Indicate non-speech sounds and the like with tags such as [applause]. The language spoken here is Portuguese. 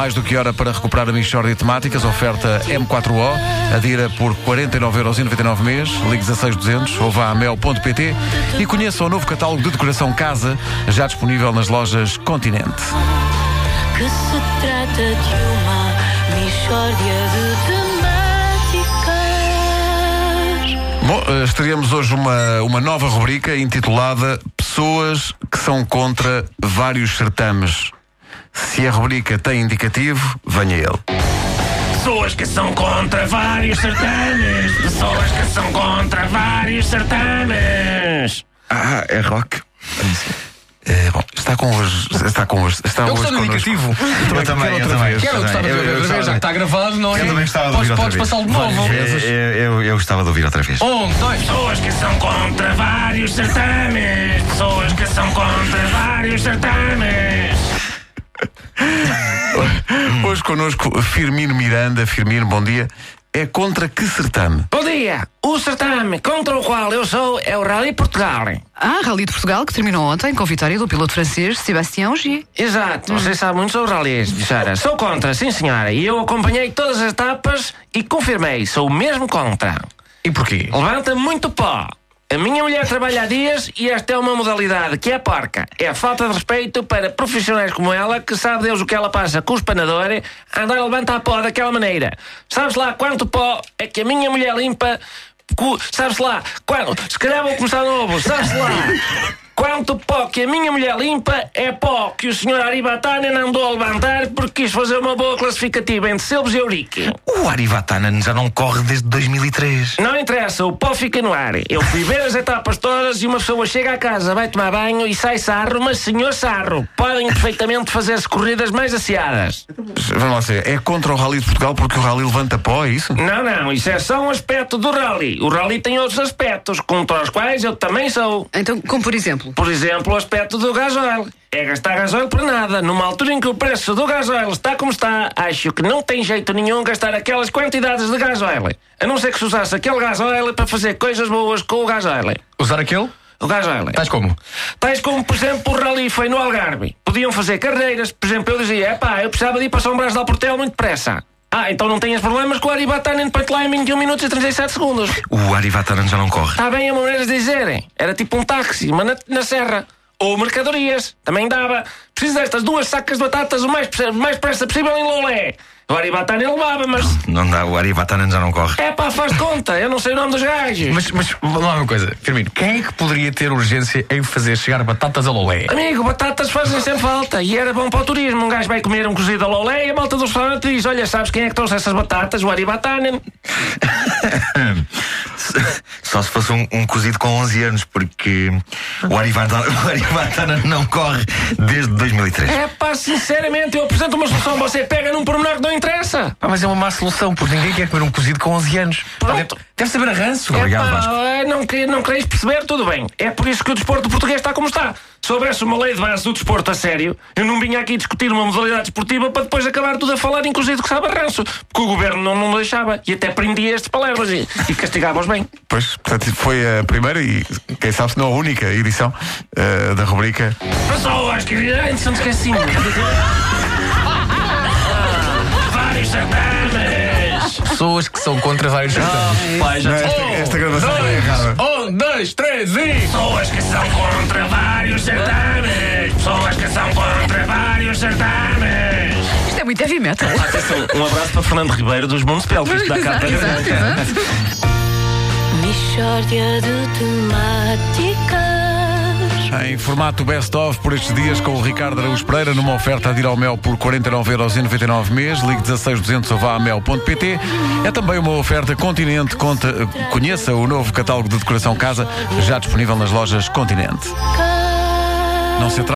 mais do que hora para recuperar a Michórdia de Temáticas, oferta M4O, adira por 49,99€ mês, ligue 16200 ou vá a mel.pt e conheça o novo catálogo de decoração casa, já disponível nas lojas Continente. Que se trata de uma mistória de temáticas. Bom, eh, estreamos hoje uma, uma nova rubrica intitulada Pessoas que são contra vários certames. Se a rubrica tem indicativo, venha ele. Pessoas que são contra vários certames. Pessoas que são contra vários certames. Ah, é rock. Bom, está com os. Está com os. Está Eu hoje gostava do connosco. indicativo. Eu também, quero eu outra também. vez. Quero, eu gostava de ouvir outra vez, já que está gravado, não é? Eu também gostava de podes, ouvir outra podes vez. passá-lo de novo. Eu, eu, eu gostava de ouvir outra vez. Um, dois. Pessoas que são contra vários certames. Pessoas que são contra vários certames. [laughs] Hoje connosco Firmino Miranda. Firmino, bom dia. É contra que certame? Bom dia. O certame contra o qual eu sou é o Rally Portugal. Ah, Rally de Portugal, que terminou ontem com a vitória do piloto francês Sébastien Ogier. Exato, você sabe muito sobre rallies, Bichara. Sou contra, sim senhora. E eu acompanhei todas as etapas e confirmei, sou mesmo contra. E porquê? Levanta muito pó. A minha mulher trabalha há dias e esta é uma modalidade que é porca. É a falta de respeito para profissionais como ela, que sabe Deus o que ela passa com o espanador, a andar a levantar pó daquela maneira. Sabe-se lá quanto pó é que a minha mulher limpa? Sabe-se lá quando. Se calhar vou começar novo. Sabe-se lá. Quanto pó que a minha mulher limpa é pó que o senhor Aribatanen andou a levantar porque quis fazer uma boa classificativa entre Silves e Eurique. O Arivatanen já não corre desde 2003. Não interessa, o pó fica no ar. Eu fui ver as etapas todas e uma pessoa chega à casa, vai tomar banho e sai sarro, mas senhor sarro, podem perfeitamente fazer-se corridas mais asseadas. Vamos lá ser. É contra o Rally de Portugal porque o Rally levanta pó, é isso? Não, não, isso é só um aspecto do rally. O rally tem outros aspectos, contra os quais eu também sou. Então, como por exemplo, Por exemplo, o aspecto do gasóleo. É gastar gasóleo para nada. Numa altura em que o preço do gasóleo está como está, acho que não tem jeito nenhum gastar aquelas quantidades de gasóleo. A não ser que se usasse aquele gasóleo para fazer coisas boas com o gasóleo. Usar aquele? O gasóleo. Tais como? Tais como, por exemplo, o rally foi no Algarve. Podiam fazer carreiras. Por exemplo, eu dizia, epá, eu precisava de ir para São Brás de Alportel muito depressa. Ah, então não tenhas problemas com o Aribatanen para lá em 21 minutos e 37 segundos. O Arivatanen já não corre. Está bem a maneira de dizerem. Era tipo um táxi, mas na, na serra. Ou mercadorias. Também dava. Preciso destas duas sacas de batatas o mais, mais pressa possível em Lolé. O Aribatanen levava, mas... Não dá, o Arivatanen já não corre. É pá, faz conta. Eu não sei o nome dos gajos. Mas, mas vamos lá uma coisa, Firmino. Quem é que poderia ter urgência em fazer chegar batatas a Lolé? Amigo, batatas fazem sempre falta e era bom para o turismo. Um gajo vai comer um cozido a lolé e a malta do restaurante diz: Olha, sabes quem é que trouxe essas batatas? O Aribatanen. [laughs] [laughs] Só se fosse um, um cozido com 11 anos, porque o Arivatanen [laughs] não corre desde 2003. É pá, sinceramente, eu apresento uma solução. Você pega num pormenor que não interessa. Ah, mas é uma má solução, porque ninguém quer comer um cozido com 11 anos. Pronto. Deve saber a ranço. Obrigado, é pá, é, não, não quereis perceber, tudo bem. É por isso que o desporto português está como está. Se houvesse uma lei de base do desporto a sério, eu não vinha aqui discutir uma modalidade esportiva para depois acabar tudo a falar cozido que sabe a ranço. Porque o governo não, não deixava e até prendia estes palavras e, e castigava-os bem. Pois, portanto, foi a primeira e, quem sabe, se não a única edição eh, da rubrica. Pessoas que. Ai, não esqueci. Pessoas que são contra vários já Não, esta, esta gravação foi errada. Um, dois, três e. Pessoas que são contra vários certames. Pessoas que são contra vários certames. isto é muito heavy metal. Um abraço para Fernando Ribeiro dos Municipal, que isto dá cá Exato, para exato. [laughs] Mistória de temáticas. Em formato best-of por estes dias com o Ricardo Araújo Pereira numa oferta a dir ao mel por 49,99€ mês. Ligue 16200 ou vá a mel.pt. É também uma oferta Continente. Conta, conheça o novo catálogo de decoração casa já disponível nas lojas Continente. Não se